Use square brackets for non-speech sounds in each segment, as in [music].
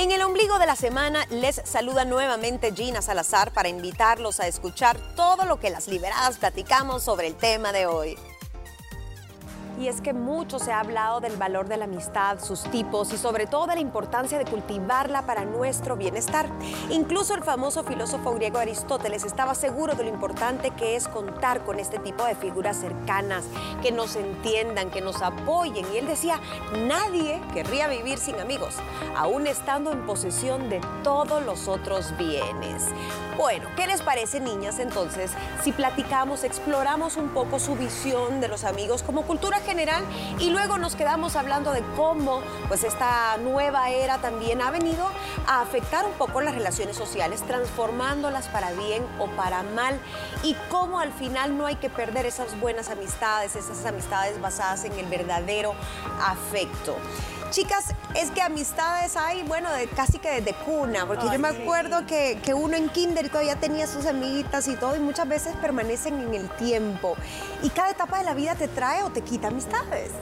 En el ombligo de la semana les saluda nuevamente Gina Salazar para invitarlos a escuchar todo lo que las liberadas platicamos sobre el tema de hoy. Y es que mucho se ha hablado del valor de la amistad, sus tipos y sobre todo de la importancia de cultivarla para nuestro bienestar. Incluso el famoso filósofo griego Aristóteles estaba seguro de lo importante que es contar con este tipo de figuras cercanas, que nos entiendan, que nos apoyen. Y él decía, nadie querría vivir sin amigos, aún estando en posesión de todos los otros bienes. Bueno, ¿qué les parece, niñas, entonces, si platicamos, exploramos un poco su visión de los amigos como cultura general? Y luego nos quedamos hablando de cómo pues esta nueva era también ha venido a afectar un poco las relaciones sociales, transformándolas para bien o para mal y cómo al final no hay que perder esas buenas amistades, esas amistades basadas en el verdadero afecto. Chicas, es que amistades hay, bueno, de, casi que desde cuna, porque yo me acuerdo que, que, uno en kinder todavía tenía sus amiguitas y todo, y muchas veces permanecen en el tiempo. Y cada etapa de la vida te trae o te quita amistades.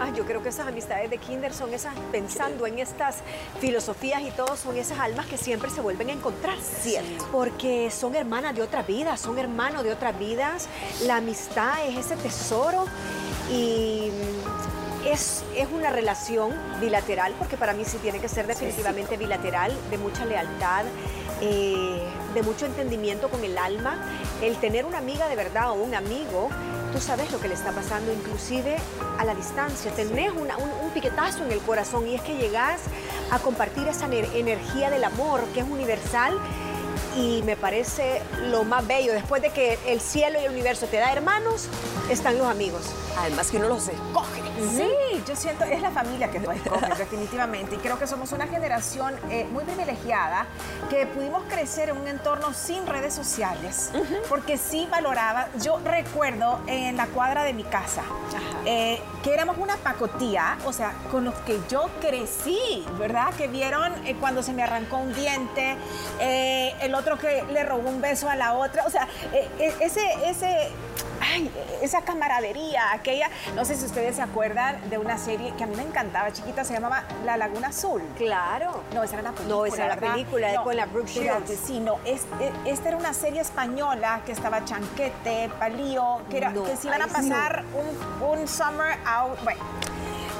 Ah, yo creo que esas amistades de kinder son esas, pensando en estas filosofías y todo, son esas almas que siempre se vuelven a encontrar. Cierto. Porque son hermanas de otras vidas, son hermanos de otras vidas. La amistad es ese tesoro y es, es, una relación bilateral, porque para mí sí tiene que ser definitivamente bilateral, de mucha lealtad, eh, de mucho entendimiento con el alma. El tener una amiga de verdad o un amigo, tú sabes lo que le está pasando, inclusive a la distancia. Tenés un, un, piquetazo en el corazón y es que llegas a compartir esa energía del amor que es universal y me parece lo más bello. Después de que el cielo y el universo te da hermanos, están los amigos. Además que uno los escoge. Sí, yo siento, es la familia que nos escoge [laughs] definitivamente. Y creo que somos una generación eh, muy privilegiada que pudimos crecer en un entorno sin redes sociales. Porque sí valoraba, yo recuerdo en la cuadra de mi casa, eh, que éramos una pacotía, o sea, con los que yo crecí, ¿verdad? Que vieron eh, cuando se me arrancó un diente, el otro que le robó un beso a la otra, o sea, ese, ese ay, esa camaradería, aquella, no sé si ustedes se acuerdan de una serie que a mí me encantaba, chiquita, se llamaba La Laguna Azul. Claro. No, esa era la película. No, esa era la película con la Brooke Shields. Sí, no, es, e, esta era una serie española que estaba Chanquete, Palío, que, era, que se iban a pasar un, un summer out, bueno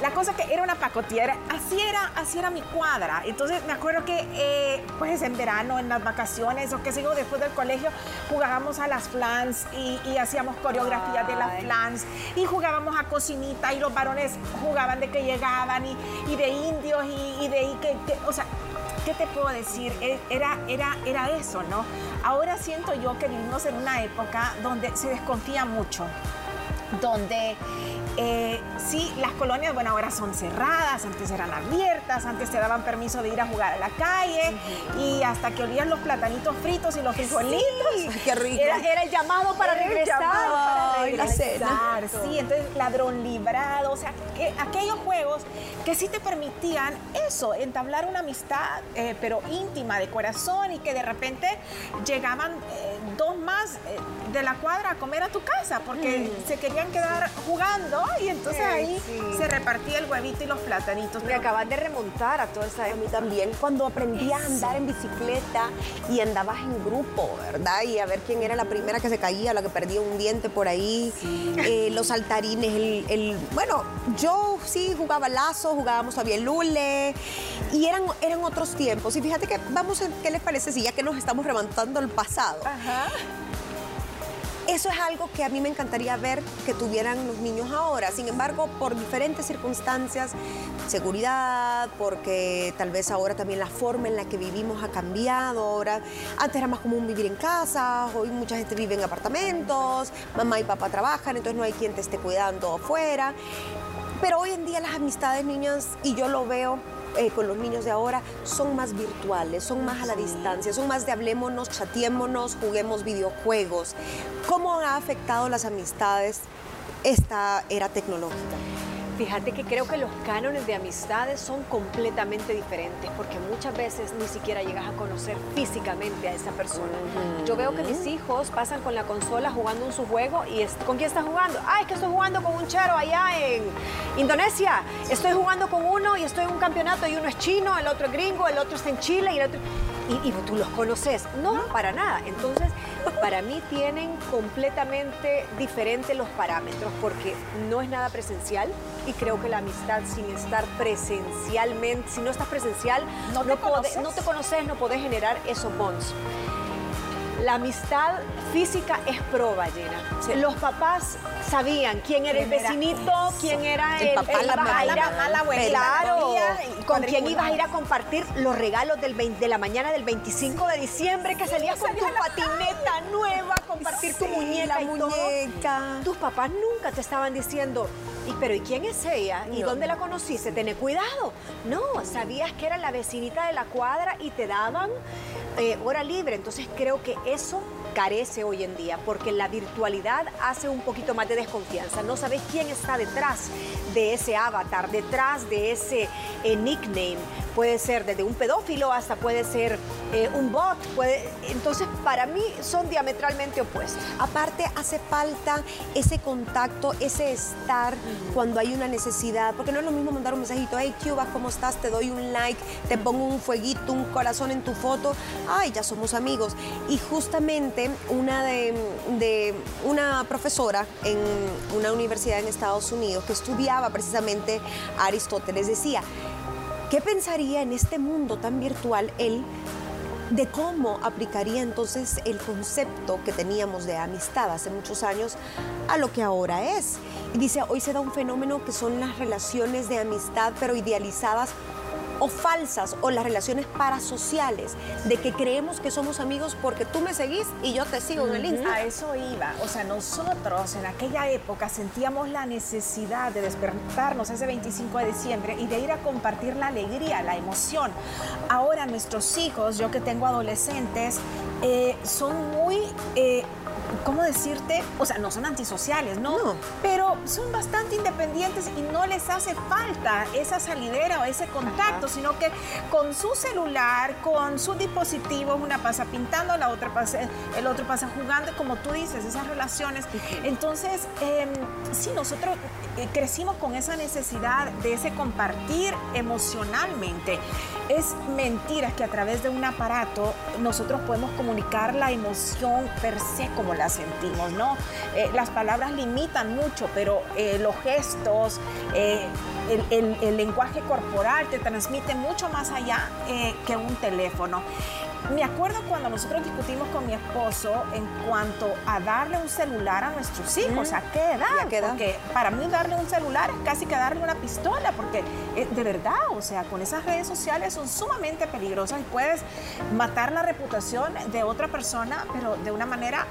la cosa que era una pacotilla, así era, así era mi cuadra. Entonces me acuerdo que eh, pues en verano, en las vacaciones o qué sé yo, después del colegio, jugábamos a las flans y, hacíamos coreografías de las flans y jugábamos a cocinita y los varones jugaban de que llegaban y, de indios y, de ahí que, o sea, ¿qué te puedo decir? E, era, era, era eso, ¿no? Ahora siento yo que vivimos en una época donde se desconfía mucho, donde eh, sí, las colonias, bueno, ahora son cerradas, antes eran abiertas, antes te daban permiso de ir a jugar a la calle y hasta que olían los platanitos fritos y los frijolitos. qué rico. Era, el llamado para regresar. para regresar, sí, entonces ladrón librado, o sea, aquellos juegos que sí te permitían eso, entablar una amistad, eh, pero íntima, de corazón y que de repente llegaban eh, dos más de la cuadra a comer a tu casa porque mm. se querían quedar jugando y entonces ahí se repartía el huevito y los platanitos. Me acabas de remontar a toda esa A mí también, cuando aprendí a andar en bicicleta y andabas en grupo, ¿verdad? Y a ver quién era la primera que se caía, la que perdía un diente por ahí, eh, los saltarines, el, Bueno, yo sí jugaba lazo, jugábamos todavía el lule y eran, eran otros tiempos. Y fíjate que vamos a, ¿qué les parece si ya que nos estamos remontando al pasado? Ajá. Eso es algo que a mí me encantaría ver que tuvieran los niños ahora. Sin embargo, por diferentes circunstancias, seguridad, porque tal vez ahora también la forma en la que vivimos ha cambiado. Ahora, antes era más común vivir en casa, hoy mucha gente vive en apartamentos, mamá y papá trabajan, entonces no hay quien te esté cuidando afuera. Pero hoy en día las amistades, niñas, y yo lo veo, eh, con los niños de ahora son más virtuales, son más a la distancia, son más de hablémonos, chateémonos, juguemos videojuegos. ¿Cómo ha afectado las amistades esta era tecnológica? Fíjate que creo que los cánones de amistades son completamente diferentes porque muchas veces ni siquiera llegas a conocer físicamente a esa persona. Yo veo que mis hijos pasan con la consola jugando en su juego y ¿con quién están jugando? Ah, es que estoy jugando con un chero allá en Indonesia. Estoy jugando con uno y estoy en un campeonato y uno es chino, el otro es gringo, el otro está en Chile y el otro... Y, y tú los conoces. No, para nada. Entonces, para mí tienen completamente diferentes los parámetros porque no es nada presencial y creo que la amistad sin estar presencialmente, si no estás presencial, no, te, conoces? no te conoces, no podés generar esos bonds. La amistad física es proba llena. Los papás sabían quién era el vecinito, quién era el, papá, la, mamá, la, abuela. Claro, con quién ibas a ir a compartir los regalos del de la mañana del 25 de diciembre, que salías con tu patineta [laughs] nueva, compartir tu muñeca y muñeca. Tus papás nunca te estaban diciendo, ¿Y pero ¿y quién es ella? ¿Y dónde la conociste? Tené cuidado. No, sabías que era la vecinita de la cuadra y te daban eh, hora libre. Entonces creo que eso carece hoy en día, porque la virtualidad hace un poquito más de desconfianza. No sabes quién está detrás de ese avatar, detrás de ese eh, nickname. Puede ser desde un pedófilo hasta puede ser eh, un bot. Puede... Entonces, para mí son diametralmente opuestos. Aparte, hace falta ese contacto, ese estar cuando hay una necesidad, porque no es lo mismo mandar un mensajito, hey, Cuba, ¿cómo estás? Te doy un like, te pongo un fueguito, un corazón en tu foto. Ay, ya somos amigos. Y justamente una de, una profesora en una universidad en Estados Unidos que estudiaba precisamente a Aristóteles decía, ¿qué pensaría en este mundo tan virtual él de cómo aplicaría entonces el concepto que teníamos de amistad hace muchos años a lo que ahora es. Y dice, hoy se da un fenómeno que son las relaciones de amistad, pero idealizadas o falsas o las relaciones parasociales de que creemos que somos amigos porque tú me seguís y yo te sigo en el Instagram. A eso iba. O sea, nosotros en aquella época sentíamos la necesidad de despertarnos ese 25 de diciembre y de ir a compartir la alegría, la emoción. Ahora nuestros hijos, yo que tengo adolescentes, eh, son muy... Eh, ¿cómo decirte? O sea, no son antisociales, ¿no? Pero son bastante independientes y no les hace falta esa salidera o ese contacto, sino que con su celular, con su dispositivo, una pasa pintando, la otra pasa, el otro pasa jugando, como tú dices, esas relaciones. Entonces, eh, sí, nosotros eh, crecimos con esa necesidad de ese compartir emocionalmente. Es mentira que a través de un aparato nosotros podemos comunicar la emoción per se como la sentimos, ¿no? Eh, las palabras limitan mucho, pero eh, los gestos, eh, el, lenguaje corporal te transmite mucho más allá que un teléfono. Me acuerdo cuando nosotros discutimos con mi esposo en cuanto a darle un celular a nuestros hijos, ¿a qué edad? Porque para mí darle un celular es casi que darle una pistola, porque de verdad, o sea, con esas redes sociales son sumamente peligrosas y puedes matar la reputación de otra persona, pero de una manera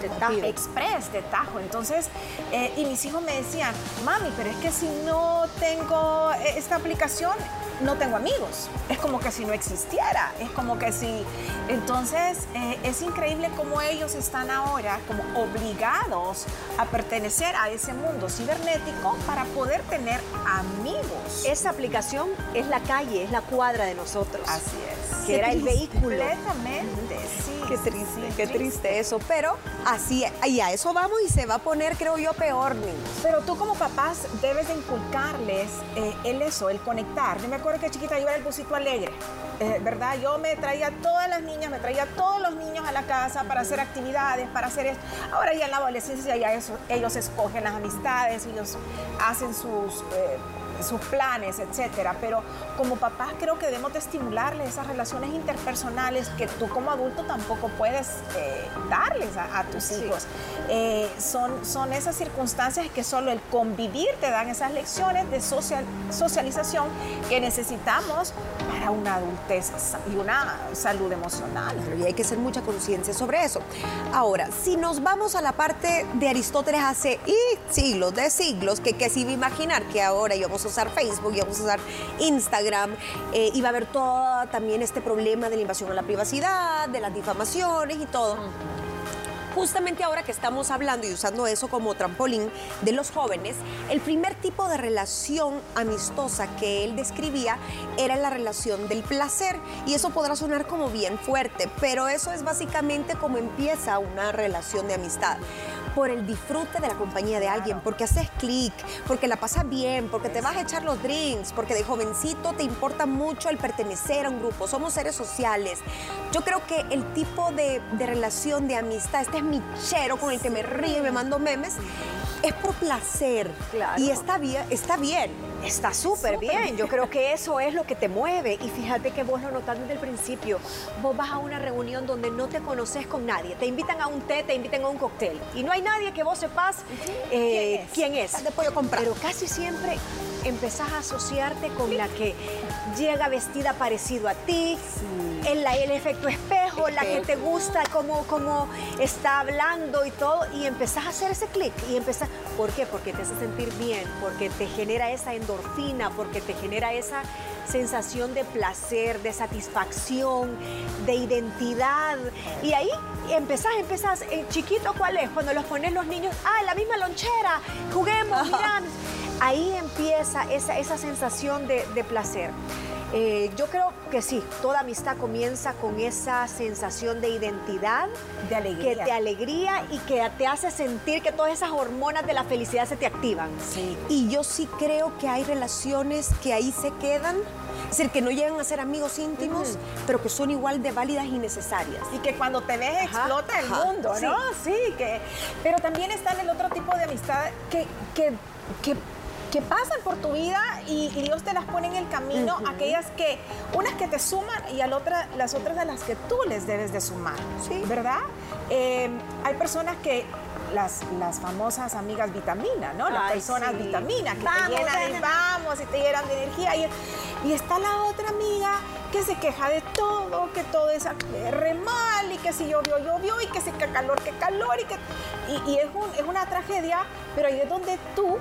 de tajo. express, de tajo. Entonces, eh, y mis hijos me decían, mami, pero es que si no tengo eh, esta aplicación, no tengo amigos. Es como que si no existiera. Es como que si... Entonces, eh, es increíble cómo ellos están ahora como obligados a pertenecer a ese mundo cibernético para poder tener amigos. Esa aplicación es la calle, es la cuadra de nosotros. Así es. Que era el vehículo. Completamente, sí. Qué triste, qué triste eso. Pero así, y a eso vamos y se va a poner, creo yo, peor, niños. Pero tú como papás debes de inculcarles eh, el eso, el conectar. Yo me acuerdo que chiquita yo era el busito alegre, eh, ¿verdad? Yo me traía todas las niñas, me traía todos los niños a la casa para hacer actividades, para hacer esto. Ahora ya en la adolescencia ya eso, ellos escogen las amistades, ellos hacen sus... Eh, sus planes, etcétera. Pero como papás creo que debemos de estimularles esas relaciones interpersonales que tú como adulto tampoco puedes eh, darles a, tus hijos. Eh, son, son esas circunstancias que solo el convivir te dan esas lecciones de social, socialización que necesitamos para una adultez y una salud emocional. Y hay que hacer mucha conciencia sobre eso. Ahora, si nos vamos a la parte de Aristóteles hace siglos, de siglos, que, que a imaginar que ahora íbamos a usar Facebook, íbamos a usar Instagram, eh, iba a haber todo también este problema de la invasión a la privacidad, de las difamaciones y todo. Justamente ahora que estamos hablando y usando eso como trampolín de los jóvenes, el primer tipo de relación amistosa que él describía era la relación del placer. Y eso podrá sonar como bien fuerte, pero eso es básicamente como empieza una relación de amistad por el disfrute de la compañía de alguien, porque haces clic, porque la pasas bien, porque te vas a echar los drinks, porque de jovencito te importa mucho el pertenecer a un grupo. Somos seres sociales. Yo creo que el tipo de, relación de amistad, este es mi chero con el que me río y me mando memes, es por placer. Y está bien, está bien. Está súper bien. Yo creo que eso es lo que te mueve. Y fíjate que vos lo notas desde el principio. Vos vas a una reunión donde no te conoces con nadie. Te invitan a un té, te invitan a un cóctel. Y no hay nadie que vos sepas eh, ¿Quién es. ¿Quién es? comprar. Pero casi siempre empezás a asociarte con la que llega vestida parecido a ti, el, el, efecto espejo, la que te gusta, cómo, cómo está hablando y todo, y empezás a hacer ese clic. Y empezás, ¿Por qué? Porque te hace sentir bien, porque te genera esa endorfina, porque te genera esa sensación de placer, de satisfacción, de identidad. Y ahí empezás, empezás, eh, chiquito, ¿cuál es? Cuando los pones los niños, ah, la misma lonchera, juguemos. [laughs] Ahí empieza esa, esa sensación de, placer. Eh, yo creo que sí, toda amistad comienza con esa sensación de identidad, de alegría. que te alegría y que te hace sentir que todas esas hormonas de la felicidad se te activan. Sí. Y yo sí creo que hay relaciones que ahí se quedan es decir, que no llegan a ser amigos íntimos, pero que son igual de válidas y necesarias. Y que cuando te ves explota el mundo, ¿no? Sí. que, pero también está el otro tipo de amistad que, que, que que pasan por tu vida y, Dios te las pone en el camino, aquellas que, unas que te suman y a otra, las otras a las que tú les debes de sumar, ¿sí? ¿verdad? Eh, hay personas que las, las famosas amigas vitamina, ¿no? Las personas vitamina que te llenan de vamos y te llenan de energía. Y, y, está la otra amiga que se queja de todo, que todo es re mal y que si llovió, llovió y que si que calor, que calor y que... Y, y es, un, es una tragedia, pero ahí es donde tú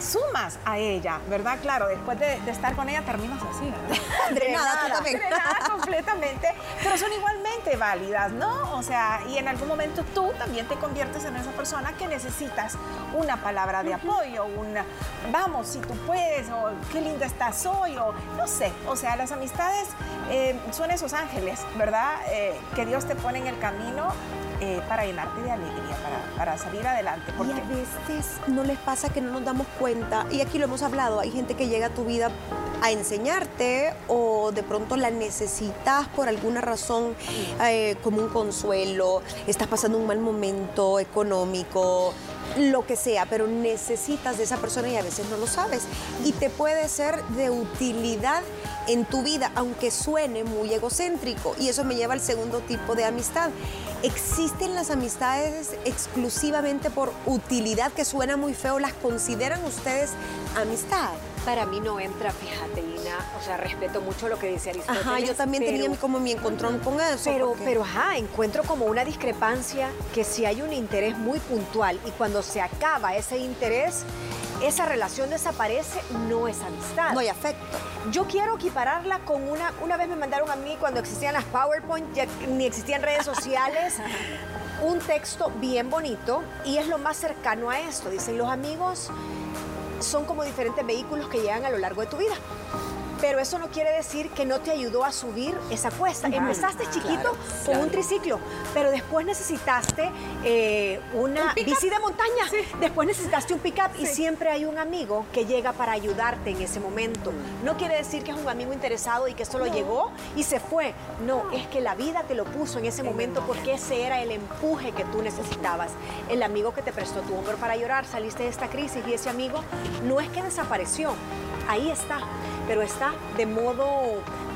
sumas a ella, ¿verdad? Claro, después de, estar con ella terminas así, ¿verdad? [laughs] Drenada, completamente, pero son igualmente válidas, ¿no? O sea, y en algún momento tú también te conviertes en esa persona que necesitas una palabra de apoyo, un vamos, si tú puedes, o qué linda estás hoy, o no sé. O sea, las amistades eh, son esos ángeles, ¿verdad? Eh, que Dios te pone en el camino eh, para llenarte de alegría, para, salir adelante. Porque... Y a veces no les pasa que no nos damos cuenta, y aquí lo hemos hablado, hay gente que llega a tu vida a enseñarte o de pronto la necesitas por alguna razón eh, como un consuelo, estás pasando un mal momento económico, lo que sea, pero necesitas de esa persona y a veces no lo sabes. Y te puede ser de utilidad en tu vida, aunque suene muy egocéntrico. Y eso me lleva al segundo tipo de amistad. ¿Existen las amistades exclusivamente por utilidad, que suena muy feo? ¿Las consideran ustedes amistad? Para mí no entra, fíjate, Ina. O sea, respeto mucho lo que dice Aristóteles. Ajá, yo también tenía como mi encontrón con eso. Pero, pero, ajá, encuentro como una discrepancia que si hay un interés muy puntual y cuando se acaba ese interés, esa relación desaparece, no es amistad. No hay afecto. Yo quiero equipararla con una, una vez me mandaron a mí cuando existían las PowerPoint, ya ni existían redes sociales, [laughs] un texto bien bonito y es lo más cercano a esto. Dicen, los amigos son como diferentes vehículos que llegan a lo largo de tu vida pero eso no quiere decir que no te ayudó a subir esa cuesta. Empezaste chiquito con un triciclo, pero después necesitaste eh, una bici de montaña, después necesitaste un pick-up y siempre hay un amigo que llega para ayudarte en ese momento. No quiere decir que es un amigo interesado y que solo llegó y se fue. No, es que la vida te lo puso en ese momento porque ese era el empuje que tú necesitabas. El amigo que te prestó tu hombro para llorar, saliste de esta crisis y ese amigo no es que desapareció, ahí está, pero está de modo,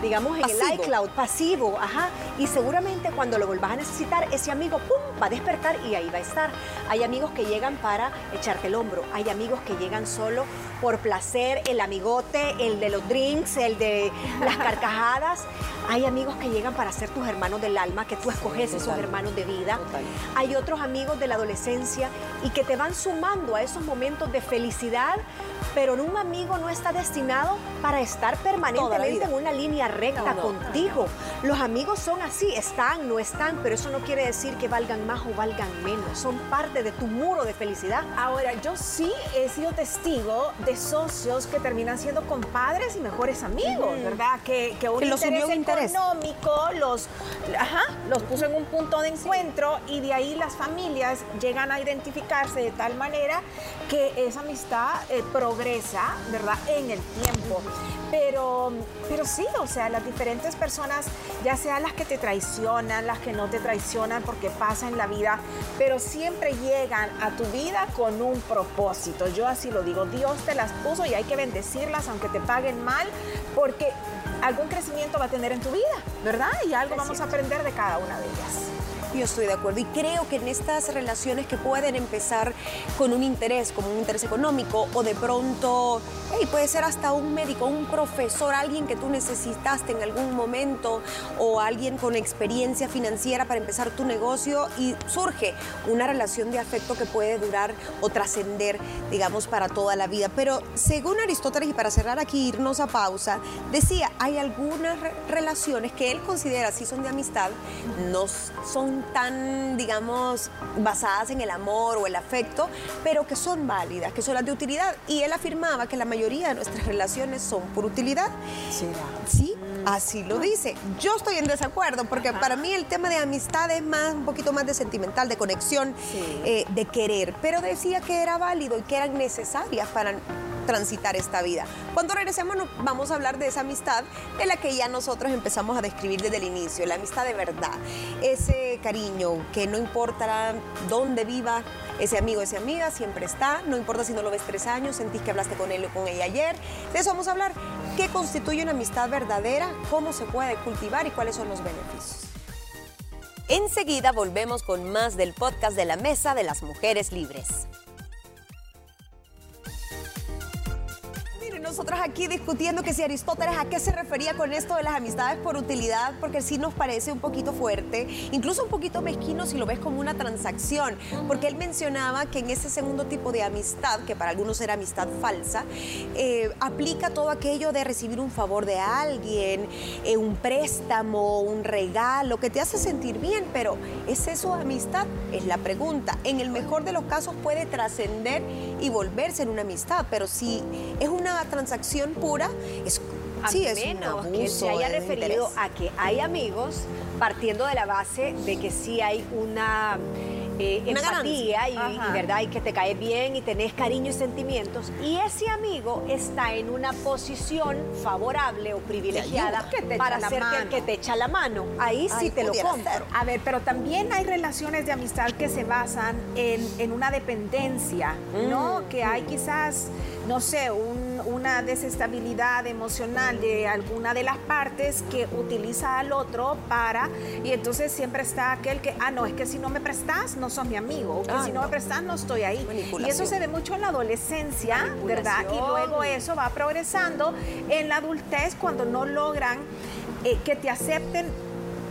digamos, en el iCloud, pasivo, ajá. Y seguramente cuando lo vuelvas a necesitar, ese amigo, ¡pum!, va a despertar y ahí va a estar. Hay amigos que llegan para echarte el hombro, hay amigos que llegan solo por placer, el amigote, el de los drinks, el de las carcajadas. Hay amigos que llegan para ser tus hermanos del alma, que tú escoges esos hermanos de vida. Hay otros amigos de la adolescencia y que te van sumando a esos momentos de felicidad pero un amigo no está destinado para estar permanentemente en una línea recta contigo. Los amigos son así, están, no están, pero eso no quiere decir que valgan más o valgan menos. Son parte de tu muro de felicidad. Ahora, yo sí he sido testigo de socios que terminan siendo compadres y mejores amigos, ¿verdad? Que, que un interés económico los, los puso en un punto de encuentro y de ahí las familias llegan a identificarse de tal manera que esa amistad eh, progresa, ¿verdad? En el tiempo. Pero, pero sí, o sea, las diferentes personas, ya sean las que te traicionan, las que no te traicionan porque pasa en la vida, pero siempre llegan a tu vida con un propósito. Yo así lo digo, Dios te las puso y hay que bendecirlas aunque te paguen mal, porque algún crecimiento va a tener en tu vida, ¿verdad? Y algo vamos a aprender de cada una de ellas. Yo estoy de acuerdo y creo que en estas relaciones que pueden empezar con un interés, como un interés económico o de pronto, hey, puede ser hasta un médico, un profesor, alguien que tú necesitaste en algún momento o alguien con experiencia financiera para empezar tu negocio y surge una relación de afecto que puede durar o trascender, digamos, para toda la vida. Pero según Aristóteles, y para cerrar aquí, irnos a pausa, decía, hay algunas relaciones que él considera si son de amistad, no son tan, digamos, basadas en el amor o el afecto, pero que son válidas, que son las de utilidad. Y él afirmaba que la mayoría de nuestras relaciones son por utilidad. Sí, así lo dice. Yo estoy en desacuerdo, porque para mí el tema de amistad es más, un poquito más de sentimental, de conexión, eh, de querer. Pero decía que era válido y que eran necesarias para transitar esta vida. Cuando regresemos vamos a hablar de esa amistad de la que ya nosotros empezamos a describir desde el inicio, la amistad de verdad, ese cariño que no importa dónde viva ese amigo, esa amiga, siempre está, no importa si no lo ves tres años, sentís que hablaste con él o con ella ayer, de eso vamos a hablar, qué constituye una amistad verdadera, cómo se puede cultivar y cuáles son los beneficios. Enseguida volvemos con más del podcast de la Mesa de las Mujeres Libres. Nosotros aquí discutiendo que si Aristóteles a qué se refería con esto de las amistades por utilidad, porque sí nos parece un poquito fuerte, incluso un poquito mezquino si lo ves como una transacción, porque él mencionaba que en ese segundo tipo de amistad, que para algunos era amistad falsa, eh, aplica todo aquello de recibir un favor de alguien, eh, un préstamo, un regalo, que te hace sentir bien, pero ¿es eso amistad? Es la pregunta. En el mejor de los casos puede trascender y volverse en una amistad, pero si es una transacción, transacción pura, es sí, es menos que se haya referido a que hay amigos partiendo de la base de que sí hay una eh, empatía y, verdad y que te cae bien y tenés cariño y sentimientos y ese amigo está en una posición favorable o privilegiada para ser que, que, te echa la mano. Ahí sí te lo compro. a ver pero también hay relaciones de amistad que se basan en, en una dependencia no mm, que hay quizás no sé una desestabilidad emocional de alguna de las partes que utiliza al otro para y entonces siempre está aquel que ah no es que si no me prestas no sos mi amigo, o que si no. me prestas no estoy ahí. Y eso se ve mucho en la adolescencia, ¿verdad? Y luego eso va progresando en la adultez cuando no logran eh, que te acepten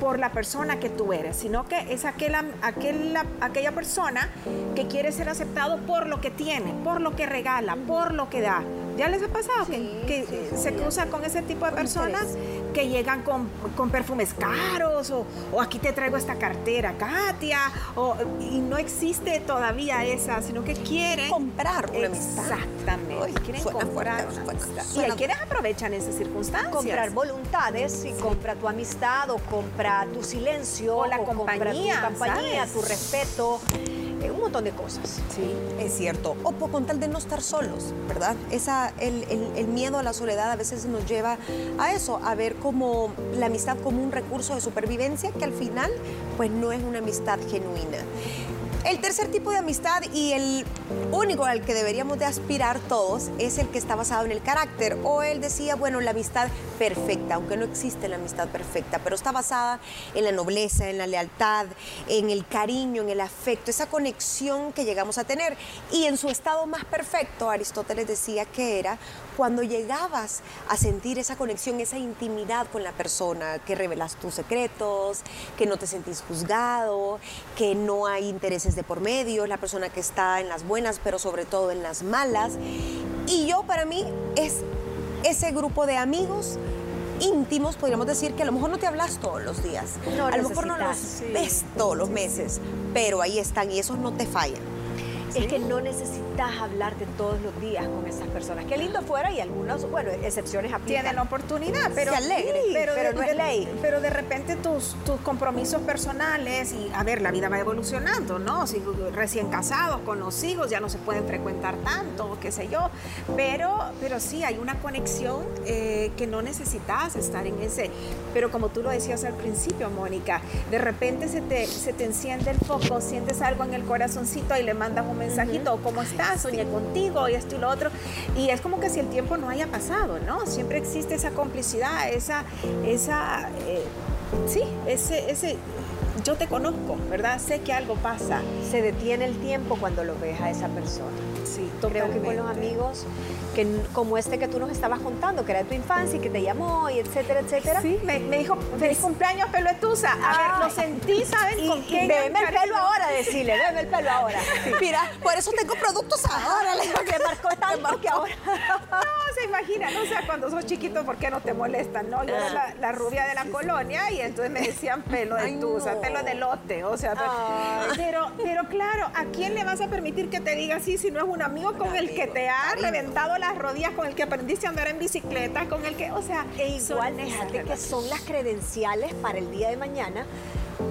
por la persona que tú eres, sino que es aquella, aquella, aquella persona que quiere ser aceptado por lo que tiene, por lo que regala, por lo que da. ¿Ya les ha pasado que, se cruza con ese tipo de personas que llegan con, perfumes caros o, aquí te traigo esta cartera, Katia, o, y no existe todavía esa, sino que quieren comprar una Exactamente, quieren comprar Y hay quienes aprovechan esas circunstancias. Comprar voluntades y compra tu amistad o compra tu silencio o la compañía, tu compañía, tu respeto un montón de cosas. Sí, es cierto. O por, con tal de no estar solos, ¿verdad? Esa, el, el, miedo a la soledad a veces nos lleva a eso, a ver como la amistad como un recurso de supervivencia que al final pues no es una amistad genuina. El tercer tipo de amistad y el único al que deberíamos de aspirar todos es el que está basado en el carácter. O él decía, bueno, la amistad perfecta, aunque no existe la amistad perfecta, pero está basada en la nobleza, en la lealtad, en el cariño, en el afecto, esa conexión que llegamos a tener. Y en su estado más perfecto, Aristóteles decía que era cuando llegabas a sentir esa conexión, esa intimidad con la persona, que revelas tus secretos, que no te sentís juzgado, que no hay intereses de por medio, la persona que está en las buenas, pero sobre todo en las malas. Y yo para mí es ese grupo de amigos íntimos, podríamos decir que a lo mejor no te hablas todos los días. a lo mejor no los ves todos los meses, pero ahí están y esos no te fallan es que no necesitas hablarte todos los días con esas personas. Qué lindo fuera y algunas, bueno, excepciones aplican. Tienen oportunidad, pero, alegre, pero, de, no es ley. Pero de repente tus, tus compromisos personales y, a ver, la vida va evolucionando, ¿no? Si recién casados, con los hijos, ya no se pueden frecuentar tanto, qué sé yo, pero, pero sí, hay una conexión eh, que no necesitas estar en ese. Pero como tú lo decías al principio, Mónica, de repente se te, se te enciende el foco, sientes algo en el corazoncito y le mandas un mensajito, ¿cómo estás? Soñé contigo y esto y lo otro. Y es como que si el tiempo no haya pasado, ¿no? Siempre existe esa complicidad, esa, esa, eh, sí, ese, ese, yo te conozco, ¿verdad? Sé que algo pasa. Se detiene el tiempo cuando lo ves a esa persona. Sí, Creo que con los amigos que, como este que tú nos estabas contando, que era de tu infancia y que te llamó y etcétera, etcétera. Sí, me, dijo, feliz cumpleaños, pelotuza. A ver, lo sentí, ¿saben? Y, con quién el pelo ahora, decirle, veme el pelo ahora. Mira, por eso tengo productos ahora. Le que marcó tanto que ahora. No, se imagina, ¿no? O sea, cuando sos chiquito, ¿por qué no te molestan? No, yo era la, rubia de la colonia y entonces me decían pelo de tusa, pelo de lote, o sea, pero, pero claro, ¿a quién le vas a permitir que te diga así si no es un amigo con el que te ha reventado las rodillas, con el que aprendiste a andar en bicicleta, con el que, o sea, e igual fíjate que son las credenciales para el día de mañana.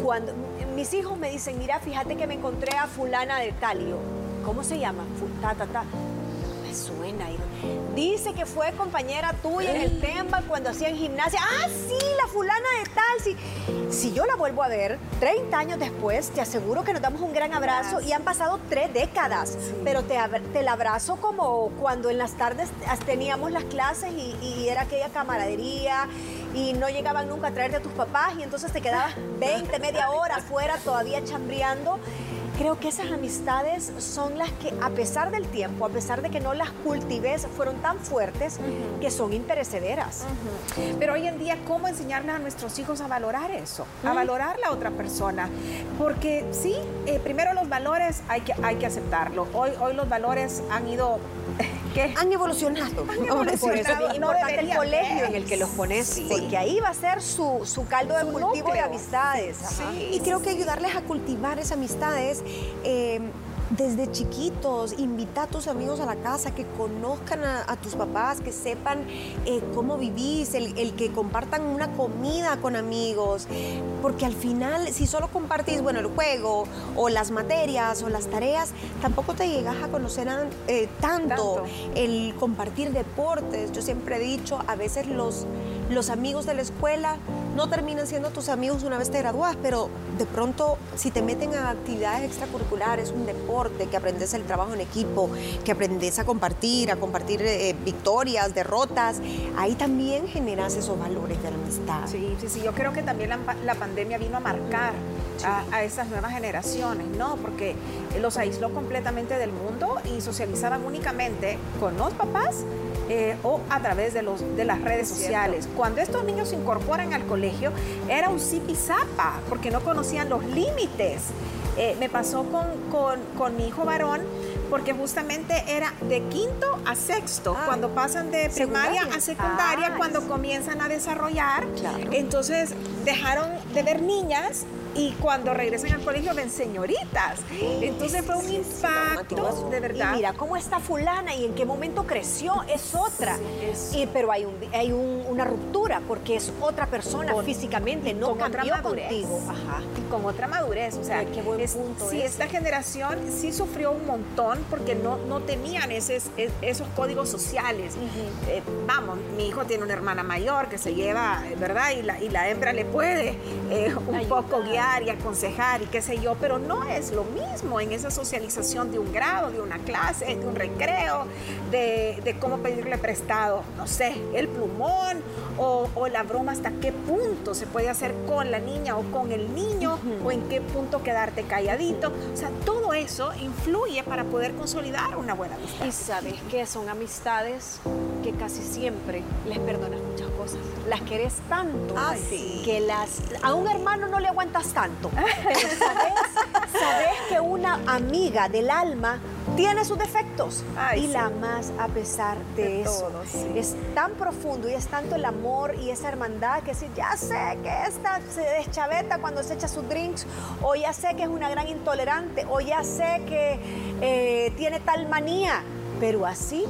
Cuando mis hijos me dicen, mira, fíjate que me encontré a fulana de Talio. ¿Cómo se llama? Ta, ta, ta. Me suena. Dice que fue compañera tuya en el Temba cuando hacían gimnasia. Ah, sí, la fulana de tal. Si, si yo la vuelvo a ver 30 años después, te aseguro que nos damos un gran abrazo y han pasado tres décadas. Pero te, te la abrazo como cuando en las tardes teníamos las clases y, y era aquella camaradería y no llegaban nunca a traerte a tus papás y entonces te quedabas 20, media hora afuera todavía chambreando creo que esas amistades son las que, a pesar del tiempo, a pesar de que no las cultives, fueron tan fuertes que son imperecederas. Pero hoy en día, ¿cómo enseñarles a nuestros hijos a valorar eso? A valorar la otra persona. Porque sí, eh, primero los valores hay que, hay que aceptarlo. Hoy, hoy los valores han ido ¿Qué? Han evolucionado. Han evolucionado. Por es importante el colegio en el que los pones, porque ahí va a ser su, caldo de cultivo de amistades. y creo que ayudarles a cultivar esas amistades eh, desde chiquitos, invita a tus amigos a la casa, que conozcan a, tus papás, que sepan eh, cómo vivís, el, que compartan una comida con amigos, porque al final, si solo compartís, bueno, el juego o las materias o las tareas, tampoco te llegas a conocer eh, tanto, el compartir deportes. Yo siempre he dicho, a veces los, los amigos de la escuela no terminan siendo tus amigos una vez te gradúas, pero de pronto si te meten a actividades extracurriculares, un deporte, que aprendes el trabajo en equipo, que aprendes a compartir, a compartir eh, victorias, derrotas, ahí también generas esos valores de amistad. Sí, sí, sí, yo creo que también la, pandemia vino a marcar a, a, esas nuevas generaciones, ¿no? Porque los aisló completamente del mundo y socializaban únicamente con los papás eh, o a través de, los, de las redes sociales. Cuando estos niños se incorporan al colegio, era un zapa, porque no conocían los límites. Eh, me pasó con, con, mi hijo varón porque justamente era de quinto a sexto, ah, cuando pasan de primaria a secundaria, ah, cuando comienzan a desarrollar. Entonces dejaron de ver niñas y cuando regresan al colegio ven señoritas. Entonces fue un impacto de verdad. Y mira cómo está fulana y en qué momento creció, es otra. y, pero hay, un, hay una ruptura porque es otra persona físicamente, no cambió contigo. Ajá. con otra madurez. O sea, qué buen punto sí, esta generación sí sufrió un montón porque no, no tenían esos, esos códigos sociales. Eh, vamos, mi hijo tiene una hermana mayor que se lleva, ¿verdad? Y la, y la hembra le puede eh, un poco guiar y aconsejar y qué sé yo, pero no es lo mismo en esa socialización de un grado, de una clase, de un recreo, de, cómo pedirle prestado, no sé, el plumón o, la broma, hasta qué punto se puede hacer con la niña o con el niño o en qué punto quedarte calladito. O sea, todo eso influye para poder consolidar una buena amistad. Y sabes que son amistades que casi siempre les perdonas muchas cosas. Las querés tanto ah, que las a un hermano no le aguantas tanto. [laughs] Pero sabes, sabes que una amiga del alma tiene sus defectos y la más a pesar de, eso. Es tan profundo y es tanto el amor y esa hermandad que si ya sé que esta se deschaveta cuando se echa sus drinks, o ya sé que es una gran intolerante, o ya sé que eh, tiene tal manía, pero así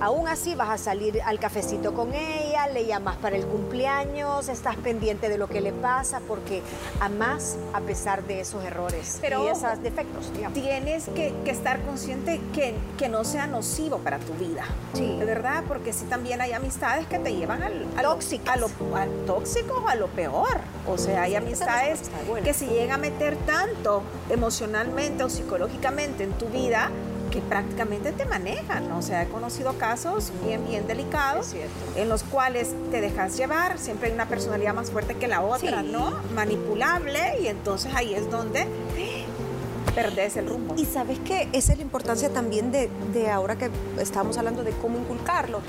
Aún así vas a salir al cafecito con ella, le llamas para el cumpleaños, estás pendiente de lo que le pasa porque amás a pesar de esos errores y esos defectos. Tienes que, estar consciente que, que, no sea nocivo para tu vida. Sí. ¿De verdad? Porque sí también hay amistades que te llevan al, a, lo, a lo, tóxico o a lo peor. O sea, hay amistades que se llegan a meter tanto emocionalmente o psicológicamente en tu vida que prácticamente te manejan. O sea, he conocido casos bien, bien delicados en los cuales te dejas llevar, siempre hay una personalidad más fuerte que la otra, ¿no? Manipulable y entonces ahí es donde perdés el rumbo. Y sabes que esa es la importancia también de, de, ahora que estamos hablando de cómo inculcarlo,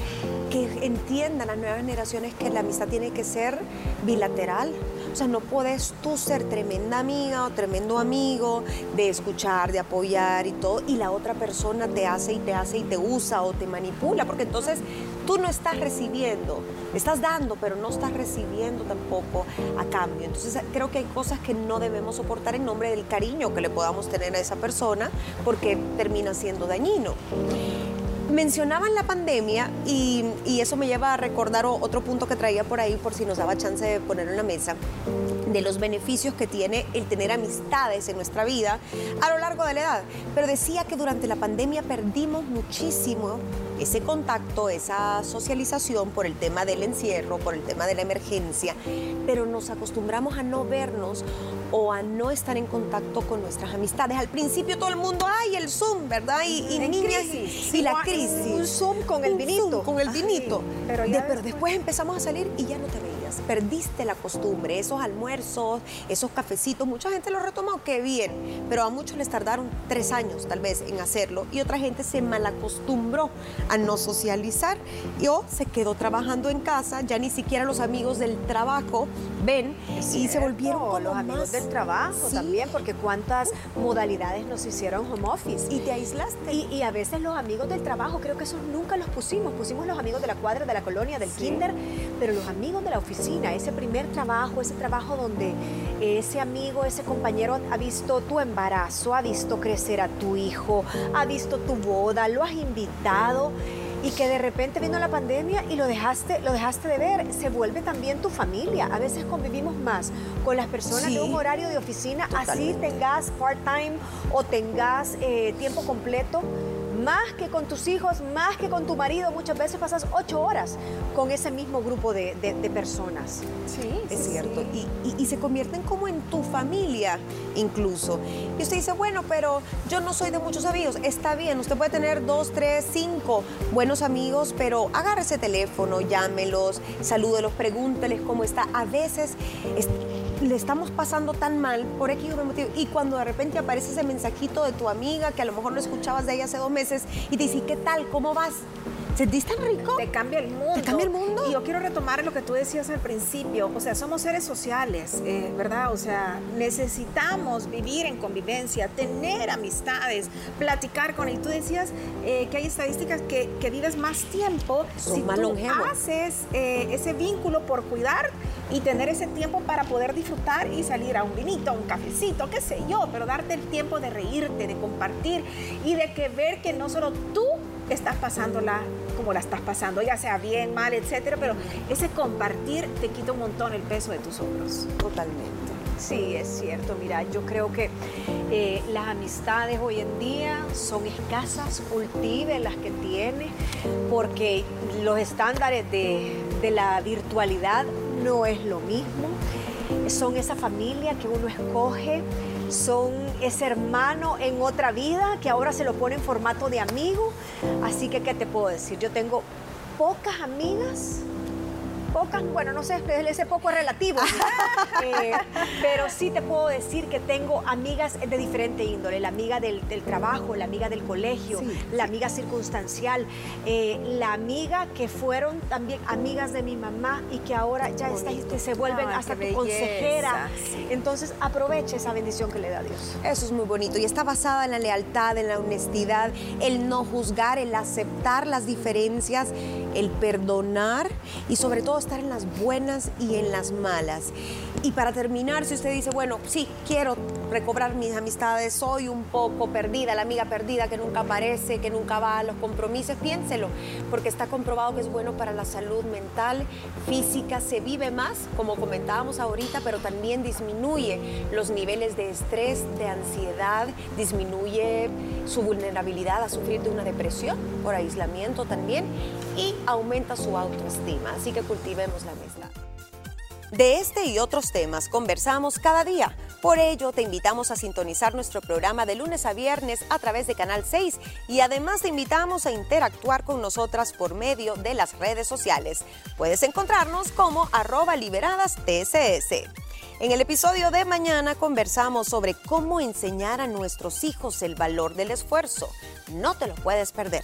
que entiendan las nuevas generaciones que la amistad tiene que ser bilateral, o sea, no puedes tú ser tremenda amiga o tremendo amigo de escuchar, de apoyar y todo, y la otra persona te hace y te hace y te usa o te manipula, porque entonces tú no estás recibiendo, estás dando, pero no estás recibiendo tampoco a cambio. Entonces creo que hay cosas que no debemos soportar en nombre del cariño que le podamos tener a esa persona, porque termina siendo dañino. Mencionaban la pandemia y, eso me lleva a recordar otro punto que traía por ahí, por si nos daba chance de ponerlo en la mesa, de los beneficios que tiene el tener amistades en nuestra vida a lo largo de la edad. Pero decía que durante la pandemia perdimos muchísimo ese contacto, esa socialización por el tema del encierro, por el tema de la emergencia, pero nos acostumbramos a no vernos o a no estar en contacto con nuestras amistades. Al principio todo el mundo, ay, el Zoom, ¿verdad? Y, y niñas y, la crisis. Un Zoom con el vinito. con el vinito. pero, pero después empezamos a salir y ya no te Perdiste la costumbre, esos almuerzos, esos cafecitos. Mucha gente lo retomó, qué bien, pero a muchos les tardaron tres años tal vez en hacerlo y otra gente se malacostumbró a no socializar y o se quedó trabajando en casa, ya ni siquiera los amigos del trabajo ven y se volvieron los amigos del trabajo también, porque cuántas modalidades nos hicieron home office. Y te aislaste. Y, a veces los amigos del trabajo, creo que esos nunca los pusimos, pusimos los amigos de la cuadra, de la colonia, del kinder, pero los amigos de la oficina, ese primer trabajo, ese trabajo donde ese amigo, ese compañero ha visto tu embarazo, ha visto crecer a tu hijo, ha visto tu boda, lo has invitado y que de repente vino la pandemia y lo dejaste, lo dejaste de ver, se vuelve también tu familia. A veces convivimos más con las personas de un horario de oficina, así tengas part-time o tengas eh, tiempo completo más que con tus hijos, más que con tu marido. Muchas veces pasas ocho horas con ese mismo grupo de, personas. Sí, es cierto. Y, se convierten como en tu familia incluso. Y usted dice, bueno, pero yo no soy de muchos amigos. Está bien, usted puede tener dos, tres, cinco buenos amigos, pero agarre ese teléfono, llámelos, salúdelos, pregúnteles cómo está. A veces le estamos pasando tan mal por X motivo. Y cuando de repente aparece ese mensajito de tu amiga que a lo mejor no escuchabas de ella hace dos meses y te dice, ¿qué tal? ¿Cómo vas? ¿Sentís tan rico? Te cambia el mundo. Te cambia el mundo. Y yo quiero retomar lo que tú decías al principio. O sea, somos seres sociales, eh, ¿verdad? O sea, necesitamos vivir en convivencia, tener amistades, platicar con él. Tú decías eh, que hay estadísticas que, vives más tiempo si más tú haces eh, ese vínculo por cuidar y tener ese tiempo para poder disfrutar y salir a un vinito, a un cafecito, qué sé yo, pero darte el tiempo de reírte, de compartir y de que ver que no solo tú estás pasándola como la estás pasando, ya sea bien, mal, etcétera, pero ese compartir te quita un montón el peso de tus hombros. Totalmente. Sí, es cierto. Mira, yo creo que eh, las amistades hoy en día son escasas, cultive las que tienes, porque los estándares de, de la virtualidad no es lo mismo. Son esa familia que uno escoge, son ese hermano en otra vida que ahora se lo pone en formato de amigo. Así que, ¿qué te puedo decir? Yo tengo pocas amigas pocas, bueno, no sé, ese poco es relativo, [laughs] eh, pero sí te puedo decir que tengo amigas de diferente índole, la amiga del, trabajo, la amiga del colegio, la amiga circunstancial, eh, la amiga que fueron también amigas de mi mamá y que ahora ya está, se vuelven hasta tu consejera. Entonces aproveche esa bendición que le da Dios. Eso es muy bonito y está basada en la lealtad, en la honestidad, el no juzgar, el aceptar las diferencias, el perdonar y sobre todo estar en las buenas y en las malas. Y para terminar, si usted dice, bueno, sí, quiero recobrar mis amistades, soy un poco perdida, la amiga perdida que nunca aparece, que nunca va a los compromisos, piénselo, porque está comprobado que es bueno para la salud mental, física, se vive más, como comentábamos ahorita, pero también disminuye los niveles de estrés, de ansiedad, disminuye su vulnerabilidad a sufrir de una depresión por aislamiento también y aumenta su autoestima. Así que cultivemos la amistad. De este y otros temas conversamos cada día. Por ello, te invitamos a sintonizar nuestro programa de lunes a viernes a través de Canal 6 y además te invitamos a interactuar con nosotras por medio de las redes sociales. Puedes encontrarnos como arroba liberadas TSS. En el episodio de mañana conversamos sobre cómo enseñar a nuestros hijos el valor del esfuerzo. No te lo puedes perder.